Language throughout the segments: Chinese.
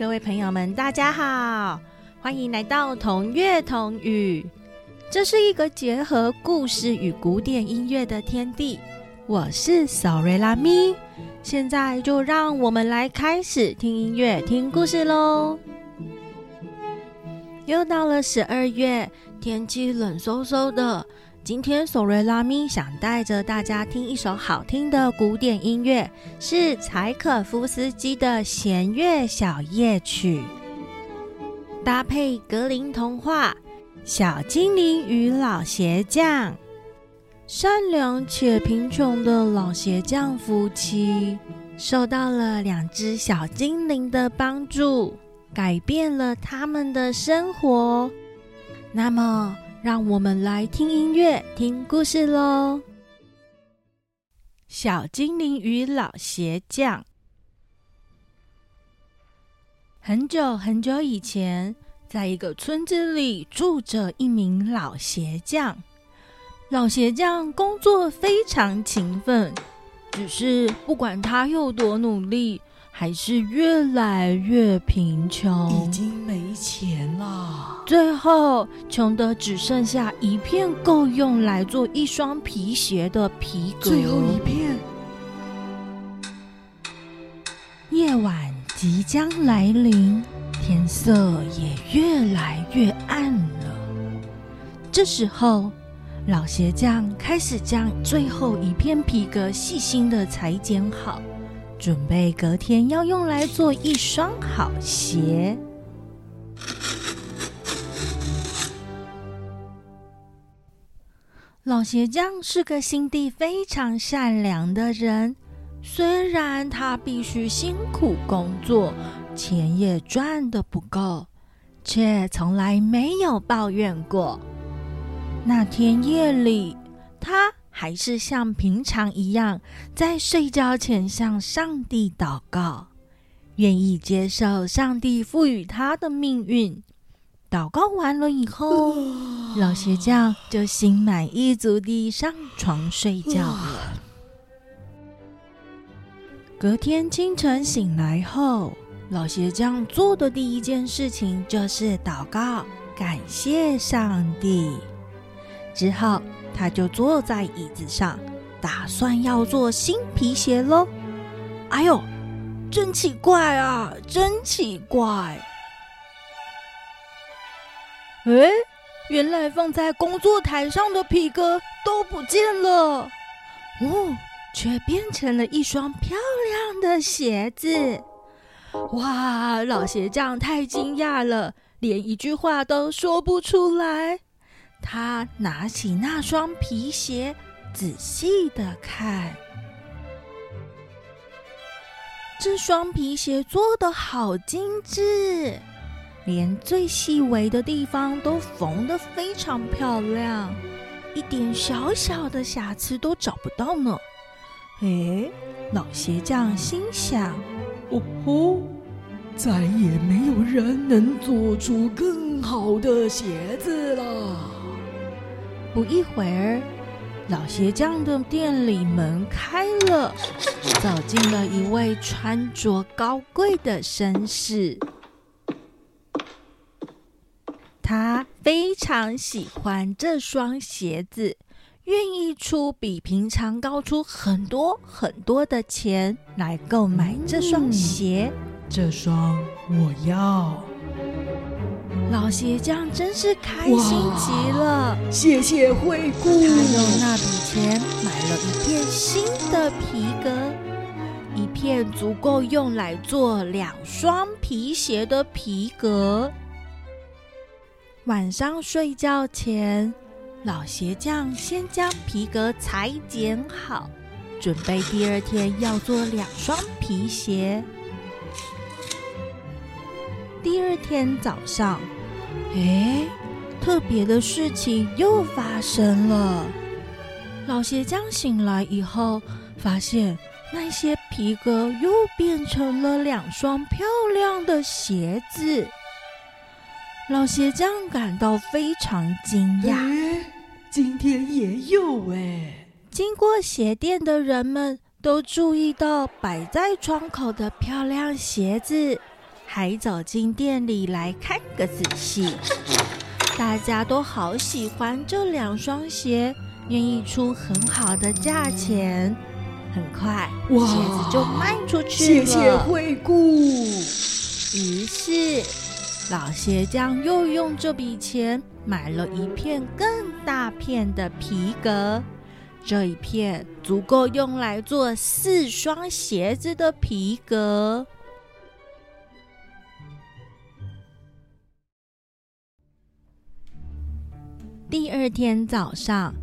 各位朋友们，大家好，欢迎来到同乐同语。这是一个结合故事与古典音乐的天地。我是索瑞拉咪，现在就让我们来开始听音乐、听故事喽。又到了十二月，天气冷飕飕的。今天索瑞拉咪想带着大家听一首好听的古典音乐，是柴可夫斯基的弦乐小夜曲，搭配格林童话《小精灵与老鞋匠》。善良且贫穷的老鞋匠夫妻，受到了两只小精灵的帮助，改变了他们的生活。那么，让我们来听音乐、听故事喽！小精灵与老鞋匠。很久很久以前，在一个村子里住着一名老鞋匠。老鞋匠工作非常勤奋，只是不管他有多努力，还是越来越贫穷，已经没钱了。最后穷的只剩下一片够用来做一双皮鞋的皮革。最后一片。夜晚即将来临，天色也越来越暗了。这时候，老鞋匠开始将最后一片皮革细心的裁剪好，准备隔天要用来做一双好鞋。老鞋匠是个心地非常善良的人，虽然他必须辛苦工作，钱也赚得不够，却从来没有抱怨过。那天夜里，他还是像平常一样，在睡觉前向上帝祷告，愿意接受上帝赋予他的命运。祷告完了以后，老鞋匠就心满意足地上床睡觉了。隔天清晨醒来后，老鞋匠做的第一件事情就是祷告，感谢上帝。之后，他就坐在椅子上，打算要做新皮鞋喽。哎呦，真奇怪啊，真奇怪！哎，原来放在工作台上的皮革都不见了，哦，却变成了一双漂亮的鞋子。哇，老鞋匠太惊讶了，连一句话都说不出来。他拿起那双皮鞋，仔细的看，这双皮鞋做的好精致。连最细微的地方都缝得非常漂亮，一点小小的瑕疵都找不到呢。诶，老鞋匠心想：“哦吼，再也没有人能做出更好的鞋子了。”不一会儿，老鞋匠的店里门开了，走进了一位穿着高贵的绅士。他非常喜欢这双鞋子，愿意出比平常高出很多很多的钱来购买这双鞋。这双我要。老鞋匠真是开心极了，谢谢惠顾。他用那笔钱买了一片新的皮革，一片足够用来做两双皮鞋的皮革。晚上睡觉前，老鞋匠先将皮革裁剪好，准备第二天要做两双皮鞋。第二天早上，诶，特别的事情又发生了。老鞋匠醒来以后，发现那些皮革又变成了两双漂亮的鞋子。老鞋匠感到非常惊讶。哎，今天也有哎。经过鞋店的人们都注意到摆在窗口的漂亮鞋子。还走进店里来看个仔细，大家都好喜欢这两双鞋，愿意出很好的价钱。很快，鞋子就卖出去了。谢谢惠顾。于是，老鞋匠又用这笔钱买了一片更大片的皮革，这一片足够用来做四双鞋子的皮革。第二天早上，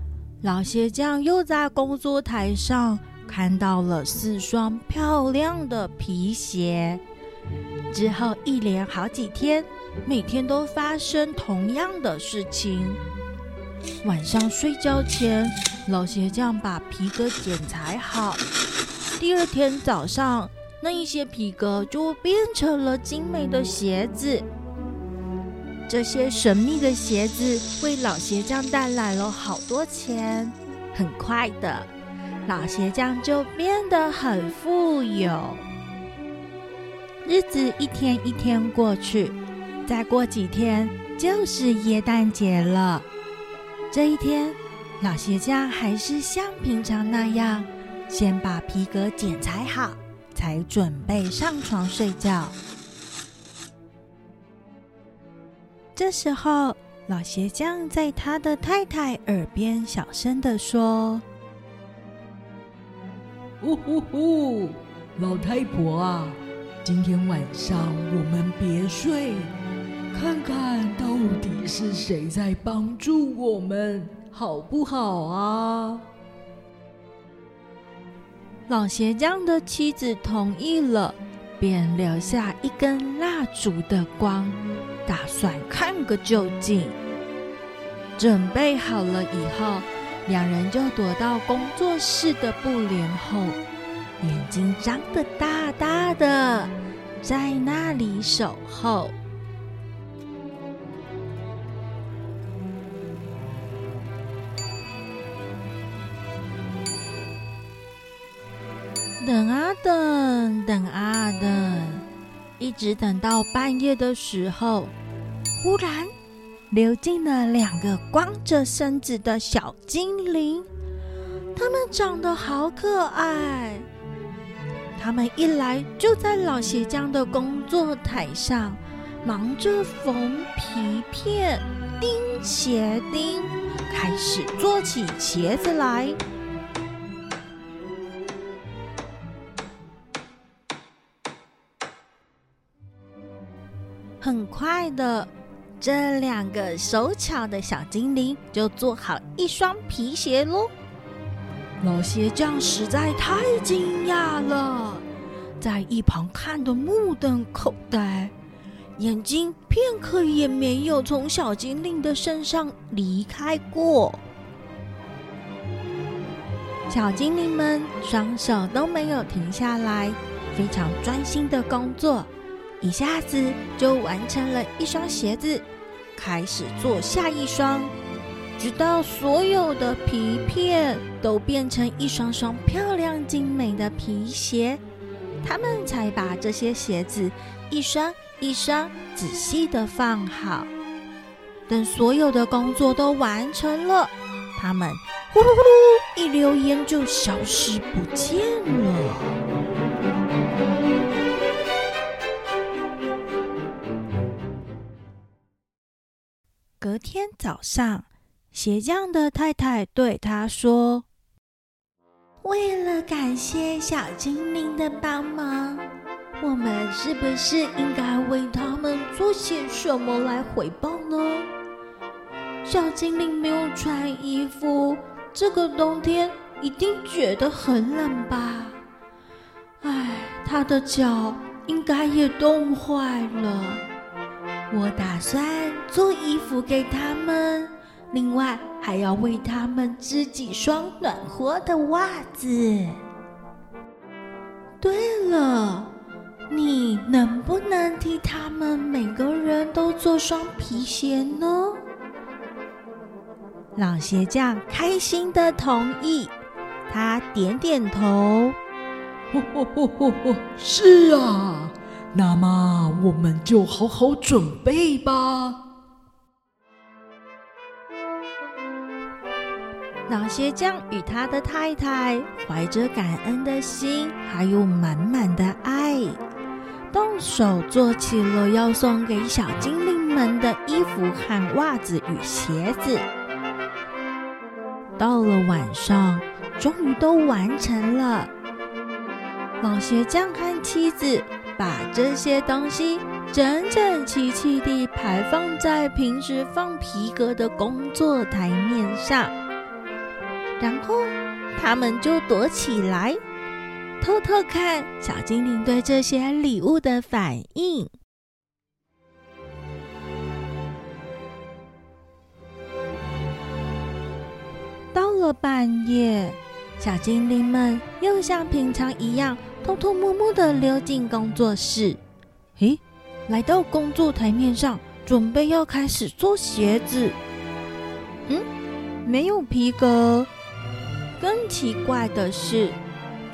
老鞋匠又在工作台上看到了四双漂亮的皮鞋。之后一连好几天，每天都发生同样的事情。晚上睡觉前，老鞋匠把皮革剪裁好。第二天早上，那一些皮革就变成了精美的鞋子。这些神秘的鞋子为老鞋匠带来了好多钱。很快的，老鞋匠就变得很富有。日子一天一天过去，再过几天就是耶诞节了。这一天，老鞋匠还是像平常那样，先把皮革剪裁好，才准备上床睡觉。这时候，老鞋匠在他的太太耳边小声的说：“呼呼呼，老太婆啊，今天晚上我们别睡，看看到底是谁在帮助我们，好不好啊？”老鞋匠的妻子同意了，便留下一根蜡烛的光。打算看个究竟。准备好了以后，两人就躲到工作室的布帘后，眼睛张得大大的，在那里守候。等啊等，等啊。一直等到半夜的时候，忽然流进了两个光着身子的小精灵。他们长得好可爱。他们一来就在老鞋匠的工作台上忙着缝皮片、钉鞋钉，开始做起鞋子来。很快的，这两个手巧的小精灵就做好一双皮鞋喽。老鞋匠实在太惊讶了，在一旁看得目瞪口呆，眼睛片刻也没有从小精灵的身上离开过。小精灵们双手都没有停下来，非常专心的工作。一下子就完成了一双鞋子，开始做下一双，直到所有的皮片都变成一双双漂亮精美的皮鞋，他们才把这些鞋子一双一双仔细的放好。等所有的工作都完成了，他们呼噜呼噜一溜烟就消失不见了。天早上，鞋匠的太太对他说：“为了感谢小精灵的帮忙，我们是不是应该为他们做些什么来回报呢？”小精灵没有穿衣服，这个冬天一定觉得很冷吧？唉，他的脚应该也冻坏了。我打算做衣服给他们，另外还要为他们织几双暖和的袜子。对了，你能不能替他们每个人都做双皮鞋呢？老鞋匠开心的同意，他点点头。嚯嚯嚯嚯嚯！是啊，那么我们就好好准备吧。老鞋匠与他的太太怀着感恩的心，还有满满的爱，动手做起了要送给小精灵们的衣服和袜子与鞋子。到了晚上，终于都完成了。老鞋匠和妻子把这些东西整整齐齐地排放在平时放皮革的工作台面上，然后他们就躲起来，偷偷看小精灵对这些礼物的反应。到了半夜，小精灵们又像平常一样偷偷摸摸的溜进工作室。诶，来到工作台面上，准备要开始做鞋子。嗯，没有皮革。更奇怪的是，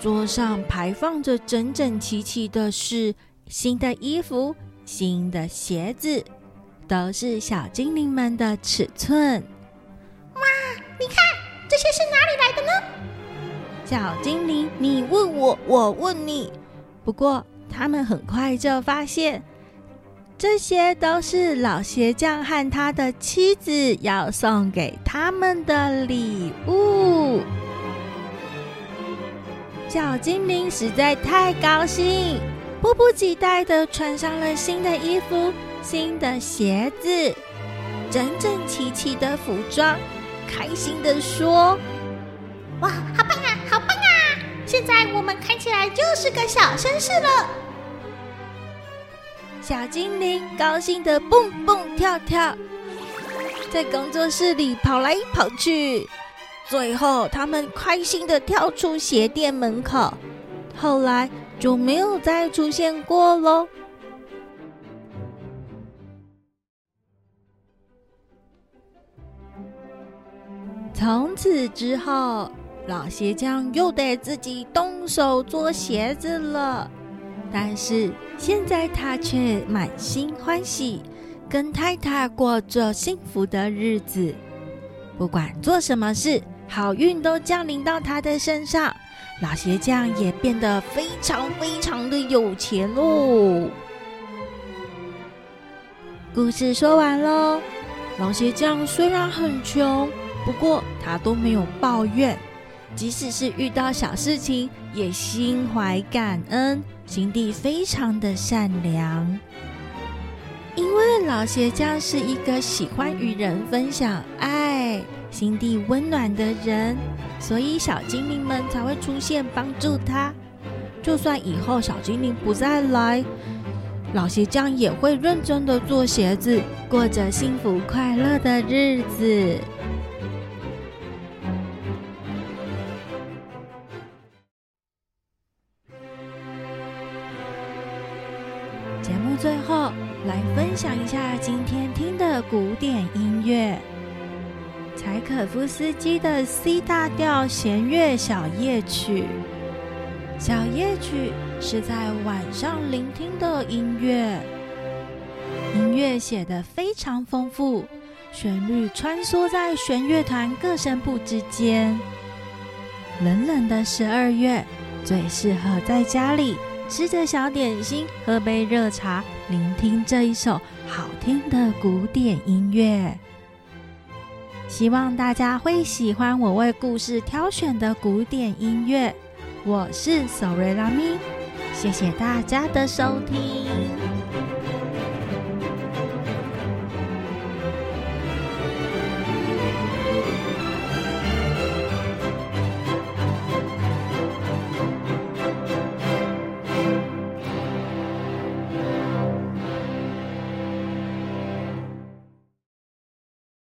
桌上排放着整整齐齐的是新的衣服、新的鞋子，都是小精灵们的尺寸。哇，你看！这些是哪里来的呢？小精灵，你问我，我问你。不过他们很快就发现，这些都是老鞋匠和他的妻子要送给他们的礼物。小精灵实在太高兴，迫不及待的穿上了新的衣服、新的鞋子、整整齐齐的服装。开心的说：“哇，好棒，现在我们看起来就是个小绅士了。”小精灵高兴的蹦蹦跳跳，在工作室里跑来跑去。最后，他们开心的跳出鞋店门口，后来就没有再出现过喽。从此之后，老鞋匠又得自己动手做鞋子了。但是现在他却满心欢喜，跟太太过着幸福的日子。不管做什么事，好运都降临到他的身上。老鞋匠也变得非常非常的有钱喽。故事说完喽。老鞋匠虽然很穷。不过他都没有抱怨，即使是遇到小事情，也心怀感恩，心地非常的善良。因为老鞋匠是一个喜欢与人分享爱、心地温暖的人，所以小精灵们才会出现帮助他。就算以后小精灵不再来，老鞋匠也会认真的做鞋子，过着幸福快乐的日子。斯基的 C 大调弦乐小夜曲。小夜曲是在晚上聆听的音乐，音乐写得非常丰富，旋律穿梭在弦乐团各声部之间。冷冷的十二月，最适合在家里。吃着小点心，喝杯热茶，聆听这一首好听的古典音乐。希望大家会喜欢我为故事挑选的古典音乐。我是 Sorry 拉咪，谢谢大家的收听。